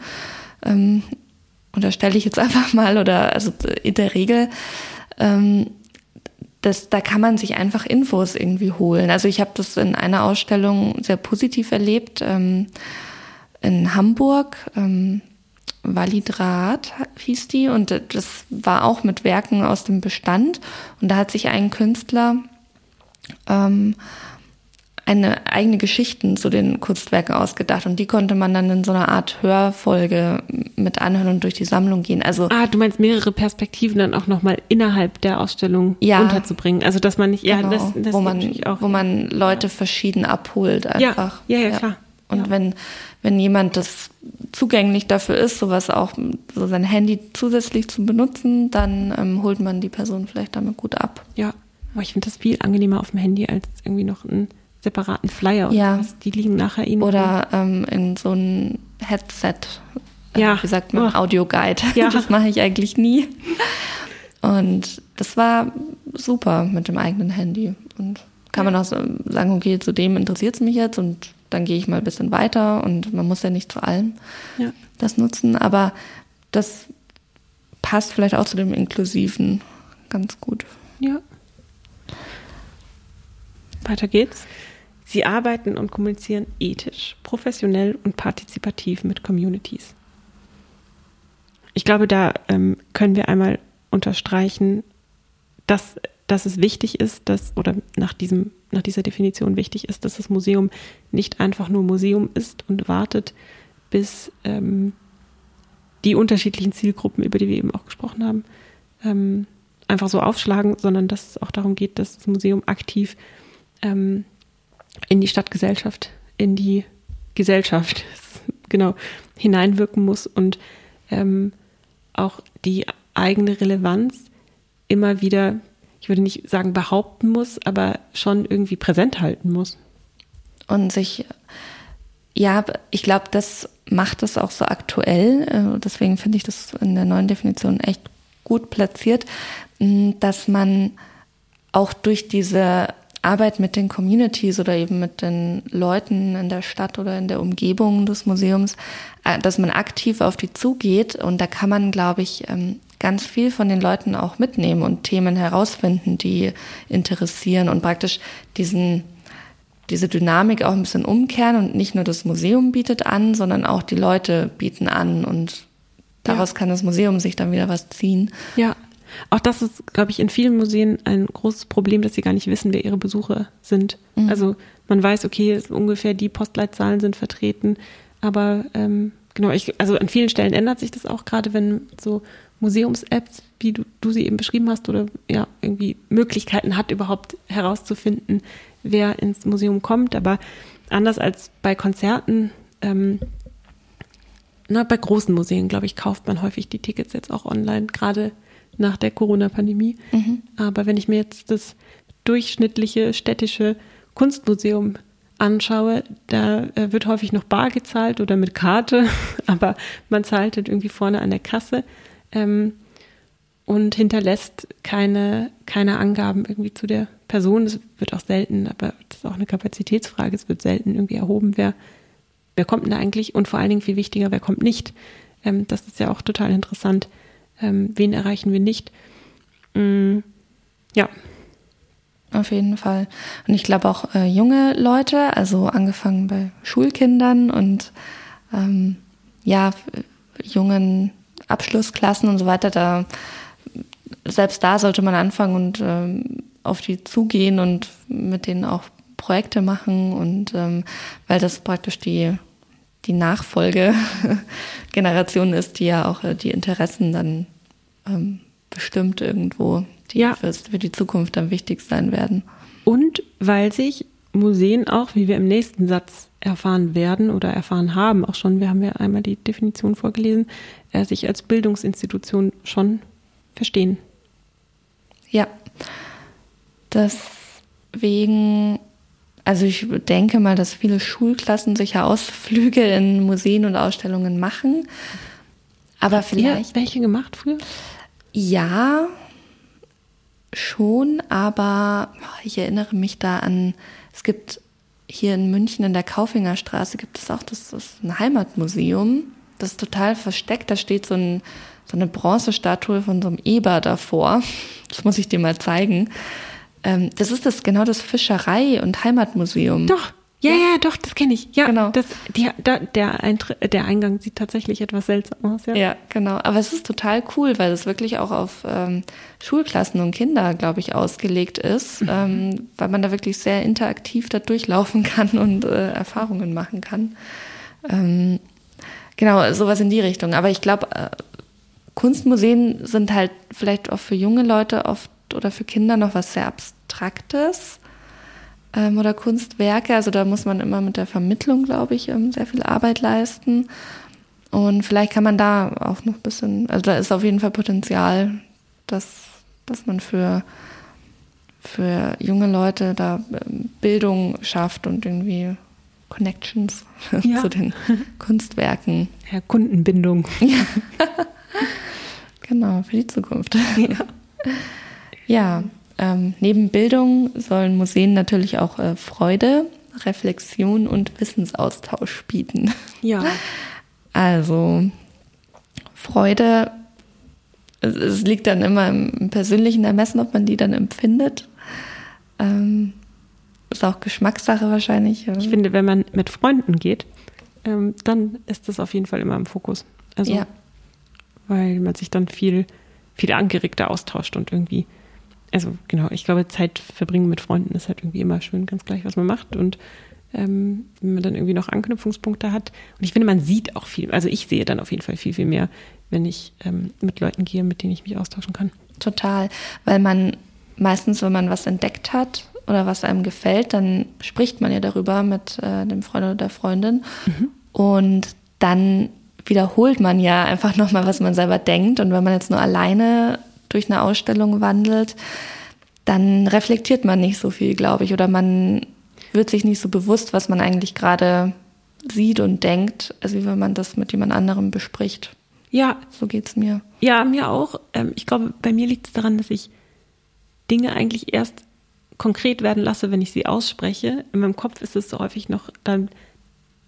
ähm, unterstelle ich jetzt einfach mal, oder also in der Regel, ähm, das, da kann man sich einfach Infos irgendwie holen. Also ich habe das in einer Ausstellung sehr positiv erlebt ähm, in Hamburg. Ähm, Validrat hieß die und das war auch mit Werken aus dem Bestand. Und da hat sich ein Künstler ähm, eine eigene Geschichten zu den Kunstwerken ausgedacht und die konnte man dann in so einer Art Hörfolge mit anhören und durch die Sammlung gehen. Also ah, du meinst mehrere Perspektiven dann auch noch mal innerhalb der Ausstellung ja, unterzubringen. Also dass man nicht ja, genau, das, das wo man auch, wo man Leute verschieden abholt einfach. Ja, ja, ja klar. Und ja. wenn wenn jemand das zugänglich dafür ist, sowas auch so sein Handy zusätzlich zu benutzen, dann ähm, holt man die Person vielleicht damit gut ab. Ja, aber ich finde das viel angenehmer auf dem Handy als irgendwie noch ein separaten Flyer oder ja. was. Die liegen nachher Ihnen. Oder ähm, in so ein Headset. Äh, ja. Wie sagt man? Oh. Audioguide. Ja. Das mache ich eigentlich nie. Und das war super mit dem eigenen Handy. Und kann man auch sagen, okay, zu dem interessiert es mich jetzt und dann gehe ich mal ein bisschen weiter und man muss ja nicht zu allem ja. das nutzen. Aber das passt vielleicht auch zu dem Inklusiven ganz gut. Ja. Weiter geht's. Sie arbeiten und kommunizieren ethisch, professionell und partizipativ mit Communities. Ich glaube, da ähm, können wir einmal unterstreichen, dass, dass es wichtig ist, dass, oder nach, diesem, nach dieser Definition wichtig ist, dass das Museum nicht einfach nur Museum ist und wartet, bis ähm, die unterschiedlichen Zielgruppen, über die wir eben auch gesprochen haben, ähm, einfach so aufschlagen, sondern dass es auch darum geht, dass das Museum aktiv ähm, in die Stadtgesellschaft, in die Gesellschaft, genau, hineinwirken muss und ähm, auch die eigene Relevanz immer wieder, ich würde nicht sagen behaupten muss, aber schon irgendwie präsent halten muss. Und sich, ja, ich glaube, das macht es auch so aktuell. Äh, deswegen finde ich das in der neuen Definition echt gut platziert, dass man auch durch diese Arbeit mit den Communities oder eben mit den Leuten in der Stadt oder in der Umgebung des Museums, äh, dass man aktiv auf die zugeht und da kann man, glaube ich, ähm, ganz viel von den Leuten auch mitnehmen und Themen herausfinden, die interessieren und praktisch diesen diese Dynamik auch ein bisschen umkehren und nicht nur das Museum bietet an, sondern auch die Leute bieten an und daraus ja. kann das Museum sich dann wieder was ziehen. Ja, auch das ist, glaube ich, in vielen Museen ein großes Problem, dass sie gar nicht wissen, wer ihre Besucher sind. Mhm. Also man weiß, okay, ungefähr die Postleitzahlen sind vertreten, aber ähm, genau, ich, also an vielen Stellen ändert sich das auch gerade, wenn so Museums-Apps, wie du, du sie eben beschrieben hast, oder ja, irgendwie Möglichkeiten hat, überhaupt herauszufinden, wer ins Museum kommt. Aber anders als bei Konzerten, ähm, na, bei großen Museen, glaube ich, kauft man häufig die Tickets jetzt auch online, gerade nach der Corona-Pandemie. Mhm. Aber wenn ich mir jetzt das durchschnittliche städtische Kunstmuseum anschaue, da äh, wird häufig noch bar gezahlt oder mit Karte, aber man zahlt halt irgendwie vorne an der Kasse ähm, und hinterlässt keine, keine Angaben irgendwie zu der Person. Es wird auch selten, aber das ist auch eine Kapazitätsfrage, es wird selten irgendwie erhoben, wer, wer kommt denn da eigentlich und vor allen Dingen viel wichtiger, wer kommt nicht. Ähm, das ist ja auch total interessant ähm, wen erreichen wir nicht. Mm, ja. Auf jeden Fall. Und ich glaube auch äh, junge Leute, also angefangen bei Schulkindern und ähm, ja, jungen Abschlussklassen und so weiter, da selbst da sollte man anfangen und ähm, auf die zugehen und mit denen auch Projekte machen und ähm, weil das praktisch die die Nachfolgegeneration ist, die ja auch äh, die Interessen dann ähm, bestimmt irgendwo, die ja. für, für die Zukunft dann wichtig sein werden. Und weil sich Museen auch, wie wir im nächsten Satz erfahren werden oder erfahren haben, auch schon, wir haben ja einmal die Definition vorgelesen, äh, sich als Bildungsinstitution schon verstehen. Ja, deswegen, also ich denke mal, dass viele Schulklassen sicher Ausflüge in Museen und Ausstellungen machen. Aber Habt vielleicht. welche gemacht früher? Ja, schon, aber ich erinnere mich da an, es gibt hier in München in der Kaufingerstraße gibt es auch das, das ist ein Heimatmuseum. Das ist total versteckt. Da steht so, ein, so eine Bronzestatue von so einem Eber davor. Das muss ich dir mal zeigen. Ähm, das ist das genau das Fischerei- und Heimatmuseum. Doch, Ja, ja, doch, das kenne ich. Ja, Genau. Das, die, da, der, Eintritt, der Eingang sieht tatsächlich etwas seltsam aus. Ja. Ja, genau. Aber es ist total cool, weil es wirklich auch auf ähm, Schulklassen und Kinder, glaube ich, ausgelegt ist, ähm, weil man da wirklich sehr interaktiv da durchlaufen kann und äh, Erfahrungen machen kann. Ähm, genau, sowas in die Richtung. Aber ich glaube, äh, Kunstmuseen sind halt vielleicht auch für junge Leute oft oder für Kinder noch was sehr Abstraktes ähm, oder Kunstwerke. Also da muss man immer mit der Vermittlung, glaube ich, ähm, sehr viel Arbeit leisten. Und vielleicht kann man da auch noch ein bisschen, also da ist auf jeden Fall Potenzial, dass, dass man für, für junge Leute da ähm, Bildung schafft und irgendwie Connections Ja. zu den Kunstwerken. ja, Kundenbindung. Genau, für die Zukunft. Ja, ähm, neben Bildung sollen Museen natürlich auch äh, Freude, Reflexion und Wissensaustausch bieten. Ja. Also Freude, es, es liegt dann immer im, persönlichen Ermessen, ob man die dann empfindet. Ähm, ist auch Geschmackssache wahrscheinlich. Ich finde, wenn man mit Freunden geht, ähm, dann ist das auf jeden Fall immer im Fokus. Also, ja, weil man sich dann viel, viel angeregter austauscht und irgendwie, also genau, ich glaube, Zeit verbringen mit Freunden ist halt irgendwie immer schön, ganz gleich, was man macht. Und ähm, wenn man dann irgendwie noch Anknüpfungspunkte hat. Und ich finde, man sieht auch viel, also ich sehe dann auf jeden Fall viel, viel mehr, wenn ich ähm, mit Leuten gehe, mit denen ich mich austauschen kann. total. Weil man meistens, wenn man was entdeckt hat oder was einem gefällt, dann spricht man ja darüber mit äh, dem Freund oder der Freundin. Und dann wiederholt man ja einfach nochmal, was man selber denkt. Und wenn man jetzt nur alleine durch eine Ausstellung wandelt, dann reflektiert man nicht so viel, glaube ich. Oder man wird sich nicht so bewusst, was man eigentlich gerade sieht und denkt, als wie wenn man das mit jemand anderem bespricht. Ja, So geht's mir. Ja, mir auch. Ähm, ich glaube, bei mir liegt es daran, dass ich Dinge eigentlich erst konkret werden lasse, wenn ich sie ausspreche. In meinem Kopf ist es so häufig noch, dann,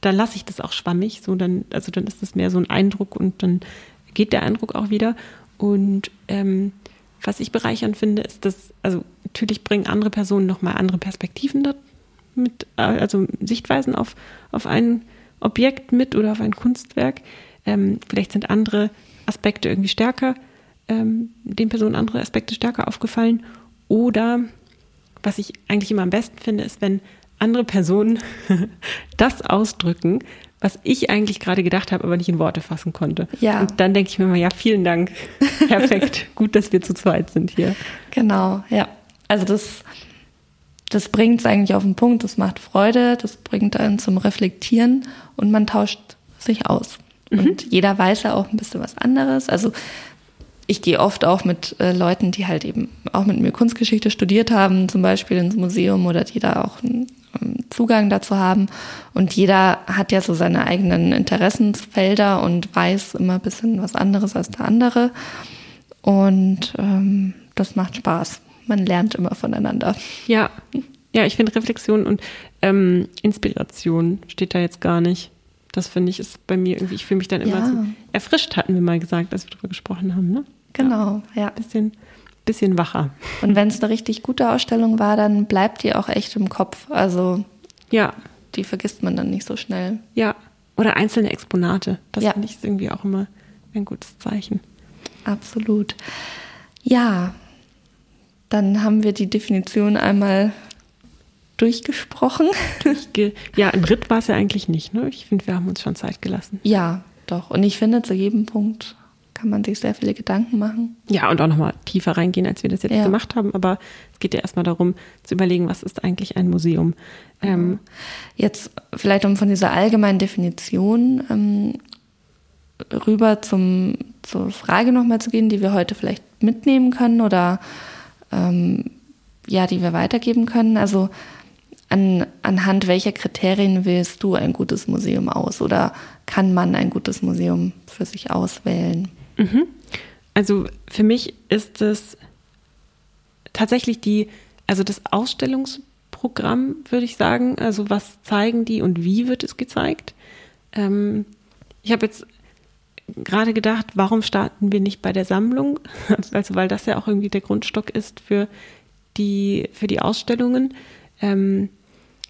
dann lasse ich das auch schwammig. So dann, also dann ist das mehr so ein Eindruck und dann geht der Eindruck auch wieder. Und ähm, was ich bereichernd finde, ist, dass, also natürlich bringen andere Personen nochmal andere Perspektiven da mit, äh, also Sichtweisen auf, auf ein Objekt mit oder auf ein Kunstwerk. Ähm, vielleicht sind andere Aspekte irgendwie stärker, ähm, den Personen andere Aspekte stärker aufgefallen. Oder was ich eigentlich immer am besten finde, ist, wenn andere Personen das ausdrücken, was ich eigentlich gerade gedacht habe, aber nicht in Worte fassen konnte. Ja. Und dann denke ich mir mal, ja, vielen Dank. Perfekt. Gut, dass wir zu zweit sind hier. Genau, ja. Also das, das bringt es eigentlich auf den Punkt, das macht Freude, das bringt einen zum Reflektieren und man tauscht sich aus. Und jeder weiß ja auch ein bisschen was anderes. Also ich gehe oft auch mit äh, Leuten, die halt eben auch mit mir Kunstgeschichte studiert haben, zum Beispiel ins Museum oder die da auch einen ähm, Zugang dazu haben. Und jeder hat ja so seine eigenen Interessensfelder und weiß immer ein bisschen was anderes als der andere. Und ähm, das macht Spaß. Man lernt immer voneinander. Ja, ja, ich finde Reflexion und ähm, Inspiration steht da jetzt gar nicht. Das finde ich ist bei mir irgendwie, ich fühle mich dann immer Ja. so erfrischt, hatten wir mal gesagt, als wir darüber gesprochen haben, ne? Genau, ja. Bisschen, bisschen wacher. Und wenn es eine richtig gute Ausstellung war, dann bleibt die auch echt im Kopf. Also Ja, die vergisst man dann nicht so schnell. ja. Oder einzelne Exponate. Das Ja. finde ich ist irgendwie auch immer ein gutes Zeichen. Absolut. Ja, dann haben wir die Definition einmal durchgesprochen. Ja, ein Ritt war es ja eigentlich nicht, ne? Ich finde, wir haben uns schon Zeit gelassen. Ja, doch. Und ich finde, zu jedem Punkt kann man sich sehr viele Gedanken machen. Ja, und auch nochmal tiefer reingehen, als wir das jetzt Ja. gemacht haben. Aber es geht ja erstmal darum, zu überlegen, was ist eigentlich ein Museum? Ähm, Jetzt vielleicht, um von dieser allgemeinen Definition ähm, rüber zum, zur Frage nochmal zu gehen, die wir heute vielleicht mitnehmen können oder ähm, ja, die wir weitergeben können. Also an, anhand welcher Kriterien wählst du ein gutes Museum aus oder kann man ein gutes Museum für sich auswählen? Also für mich ist es tatsächlich die, also das Ausstellungsprogramm, würde ich sagen. Also was zeigen die und wie wird es gezeigt? Ähm, ich habe jetzt gerade gedacht, warum starten wir nicht bei der Sammlung? Also weil das ja auch irgendwie der Grundstock ist für die, für die Ausstellungen. Ähm,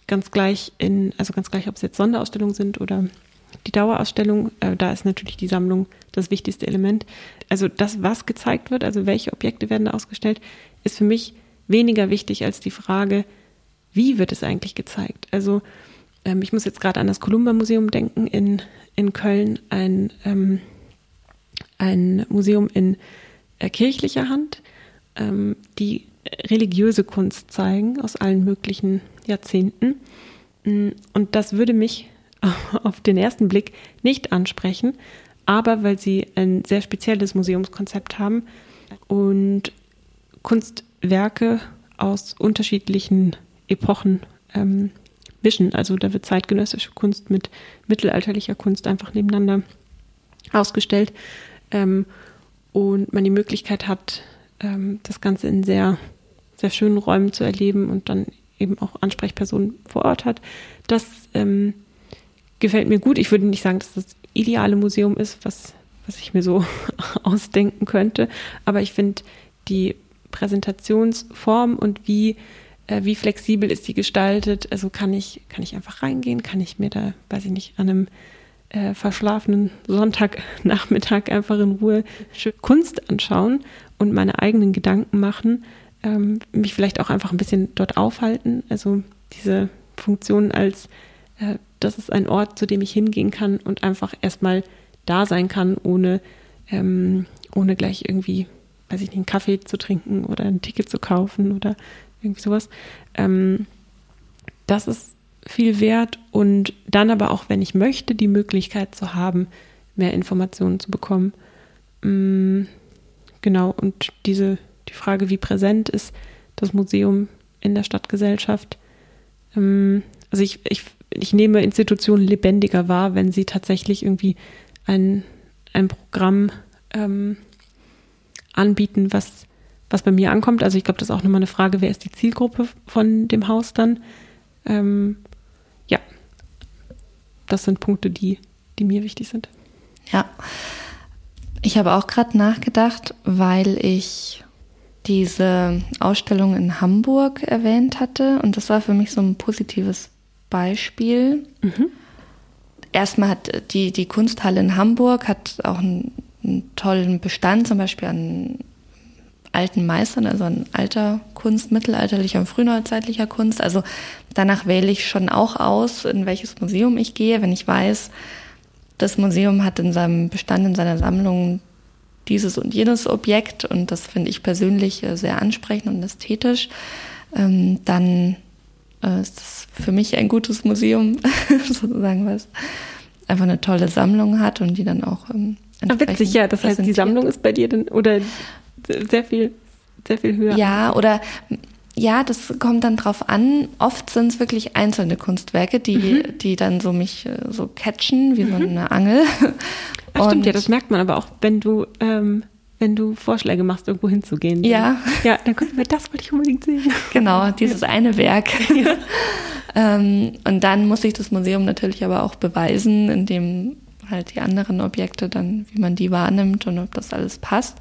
ganz gleich in, also ganz gleich, ob es jetzt Sonderausstellungen sind oder die Dauerausstellung, äh, da ist natürlich die Sammlung das wichtigste Element. Also das, was gezeigt wird, also welche Objekte werden da ausgestellt, ist für mich weniger wichtig als die Frage, wie wird es eigentlich gezeigt? Also ähm, ich muss jetzt gerade an das Columba Museum denken in, in Köln, ein, ähm, ein Museum in äh, kirchlicher Hand, ähm, die religiöse Kunst zeigen aus allen möglichen Jahrzehnten. Mm, und das würde mich auf den ersten Blick nicht ansprechen, aber weil sie ein sehr spezielles Museumskonzept haben und Kunstwerke aus unterschiedlichen Epochen ähm, mischen. Also da wird zeitgenössische Kunst mit mittelalterlicher Kunst einfach nebeneinander ausgestellt ähm, und man die Möglichkeit hat, ähm, das Ganze in sehr, sehr schönen Räumen zu erleben und dann eben auch Ansprechpersonen vor Ort hat. Das ähm, gefällt mir gut. Ich würde nicht sagen, dass das ideale Museum ist, was, was ich mir so ausdenken könnte, aber ich finde die Präsentationsform und wie äh, wie flexibel ist die gestaltet? Also kann ich, kann ich einfach reingehen? Kann ich mir da, weiß ich nicht, an einem äh, verschlafenen Sonntagnachmittag einfach in Ruhe Kunst anschauen und meine eigenen Gedanken machen? Ähm, mich vielleicht auch einfach ein bisschen dort aufhalten. Also diese Funktion als, das ist ein Ort, zu dem ich hingehen kann und einfach erstmal da sein kann, ohne, ähm, ohne gleich irgendwie, weiß ich nicht, einen Kaffee zu trinken oder ein Ticket zu kaufen oder irgendwie sowas. Ähm, das ist viel wert und dann aber auch, wenn ich möchte, die Möglichkeit zu haben, mehr Informationen zu bekommen. Ähm, genau, und diese, die Frage, wie präsent ist das Museum in der Stadtgesellschaft. Ähm, also ich, ich, ich nehme Institutionen lebendiger wahr, wenn sie tatsächlich irgendwie ein, ein Programm ähm, anbieten, was was bei mir ankommt. Also ich glaube, das ist auch nochmal eine Frage, wer ist die Zielgruppe von dem Haus dann? Ähm, ja, das sind Punkte, die, die mir wichtig sind. Ja, ich habe auch gerade nachgedacht, weil ich diese Ausstellung in Hamburg erwähnt hatte und das war für mich so ein positives Beispiel. Mhm. Erstmal hat die, die Kunsthalle in Hamburg hat auch einen, einen tollen Bestand, zum Beispiel an alten Meistern, also an alter Kunst, mittelalterlicher und frühneuzeitlicher Kunst. Also danach wähle ich schon auch aus, in welches Museum ich gehe, wenn ich weiß, das Museum hat in seinem Bestand, in seiner Sammlung dieses und jenes Objekt und das finde ich persönlich äh, sehr ansprechend und ästhetisch, ähm, dann äh, ist das für mich ein gutes Museum, sozusagen, was einfach eine tolle Sammlung hat und die dann auch ähm, Witzig, ja, das heißt, die Sammlung ist bei dir denn, oder sehr viel, sehr viel höher. Ja, oder ja, das kommt dann drauf an. Oft sind es wirklich einzelne Kunstwerke, die, mhm. die dann so mich äh, so catchen, wie mhm. so eine Angel. Ach, stimmt, ja, das merkt man aber auch, wenn du, ähm, wenn du Vorschläge machst, irgendwo hinzugehen. Ja. Ja, dann kommt mir, das wollte ich unbedingt sehen. Genau, dieses ja. eine Werk. Ja. Ähm, und dann muss sich das Museum natürlich aber auch beweisen, indem halt die anderen Objekte dann, wie man die wahrnimmt und ob das alles passt.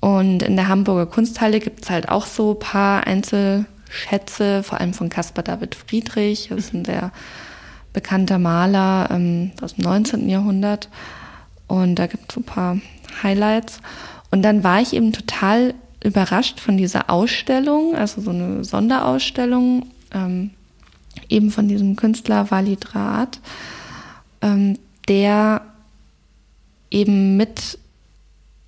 Und in der Hamburger Kunsthalle gibt es halt auch so ein paar Einzelschätze, vor allem von Caspar David Friedrich. Das ist ein sehr bekannter Maler ähm, aus dem 19. Jahrhundert. Und da gibt es so ein paar Highlights. Und dann war ich eben total überrascht von dieser Ausstellung, also so eine Sonderausstellung, ähm, eben von diesem Künstler Walid Raad, ähm, der eben mit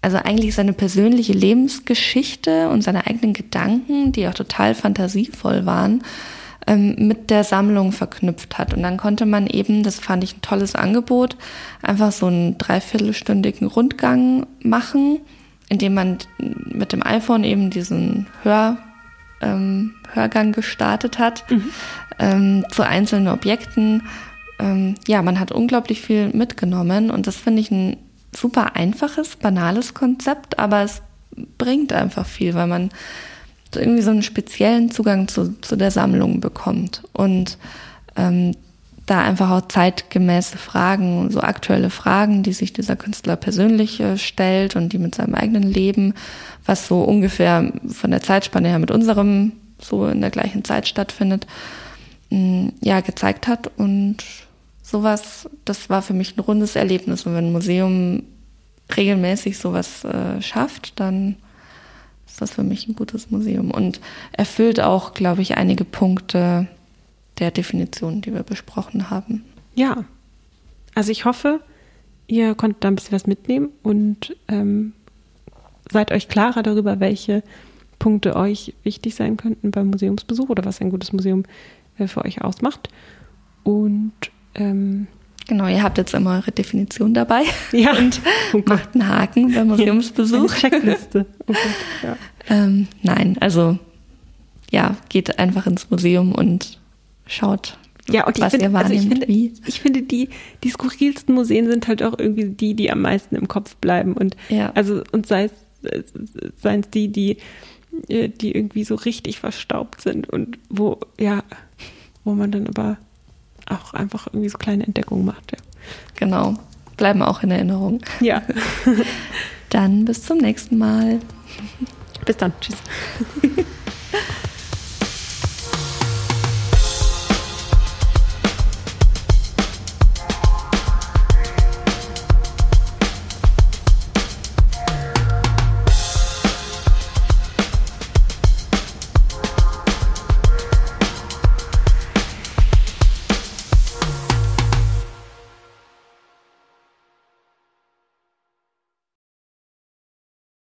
also eigentlich seine persönliche Lebensgeschichte und seine eigenen Gedanken, die auch total fantasievoll waren, ähm, mit der Sammlung verknüpft hat. Und dann konnte man eben, das fand ich ein tolles Angebot, einfach so einen dreiviertelstündigen Rundgang machen, indem man mit dem iPhone eben diesen Hör, ähm, Hörgang gestartet hat mhm. ähm, zu einzelnen Objekten. Ähm, ja, man hat unglaublich viel mitgenommen und das finde ich ein super einfaches, banales Konzept, aber es bringt einfach viel, weil man irgendwie so einen speziellen Zugang zu, zu der Sammlung bekommt und ähm, da einfach auch zeitgemäße Fragen, so aktuelle Fragen, die sich dieser Künstler persönlich äh, stellt und die mit seinem eigenen Leben, was so ungefähr von der Zeitspanne her mit unserem so in der gleichen Zeit stattfindet, mh, ja gezeigt hat und sowas, das war für mich ein rundes Erlebnis. Und wenn ein Museum regelmäßig sowas äh, schafft, dann ist das für mich ein gutes Museum und erfüllt auch, glaube ich, einige Punkte der Definition, die wir besprochen haben. Ja, also ich hoffe, ihr konntet da ein bisschen was mitnehmen und ähm, seid euch klarer darüber, welche Punkte euch wichtig sein könnten beim Museumsbesuch oder was ein gutes Museum äh, für euch ausmacht. Und ähm, Genau, ihr habt jetzt immer eure Definition dabei ja. und Oh macht einen Haken beim Museumsbesuch. Checkliste. Oh Gott, ja. Ähm, nein, also ja, geht einfach ins Museum und schaut, Ja, und ich was finde, ihr also ich finde, wie. ich finde die, die skurrilsten Museen sind halt auch irgendwie die, die am meisten im Kopf bleiben. Und Ja. also, und sei es, seien es die, die, äh, die irgendwie so richtig verstaubt sind und wo, ja, wo man dann aber auch einfach irgendwie so kleine Entdeckungen macht. Genau, bleiben auch in Erinnerung. Ja. ja. Dann bis zum nächsten Mal. Bis dann. Tschüss.